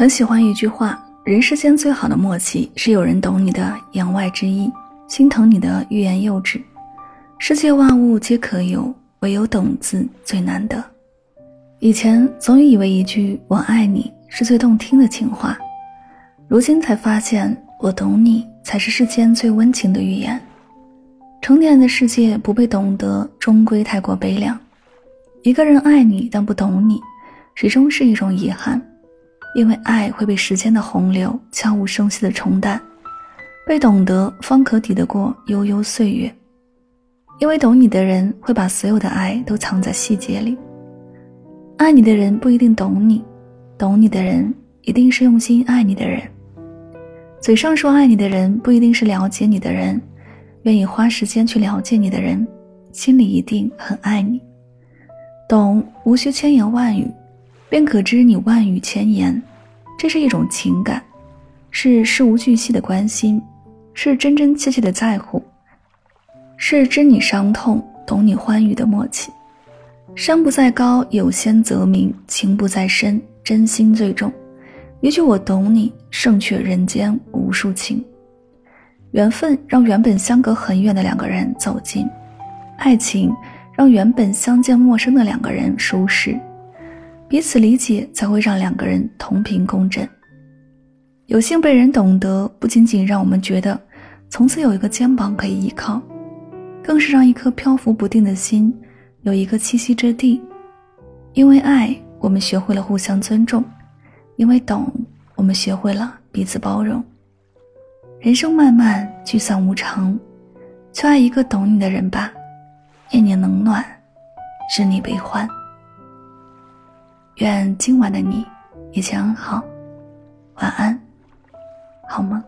很喜欢一句话：人世间最好的默契，是有人懂你的言外之意，心疼你的欲言又止。世界万物皆可有，唯有懂字最难得。以前总以为一句“我爱你”是最动听的情话，如今才发现“我懂你”才是世间最温情的语言。成年人的世界，不被懂得，终归太过悲凉。一个人爱你，但不懂你，始终是一种遗憾。因为爱会被时间的洪流悄无声息的冲淡，被懂得方可抵得过悠悠岁月。因为懂你的人会把所有的爱都藏在细节里。爱你的人不一定懂你，懂你的人一定是用心爱你的人。嘴上说爱你的人不一定是了解你的人，愿意花时间去了解你的人，心里一定很爱你。懂无需千言万语。便可知你万语千言，这是一种情感，是事无巨细的关心，是真真切切的在乎，是知你伤痛、懂你欢愉的默契。山不在高，有仙则名；情不在深，真心最重。一句我懂你，胜却人间无数情。缘分让原本相隔很远的两个人走近，爱情让原本相见陌生的两个人舒适。彼此理解，才会让两个人同频共振。有幸被人懂得，不仅仅让我们觉得从此有一个肩膀可以依靠，更是让一颗漂浮不定的心有一个栖息之地。因为爱，我们学会了互相尊重；因为懂，我们学会了彼此包容。人生漫漫，聚散无常，就爱一个懂你的人吧。念念冷暖，知你悲欢。愿今晚的你一切安好，晚安，好梦。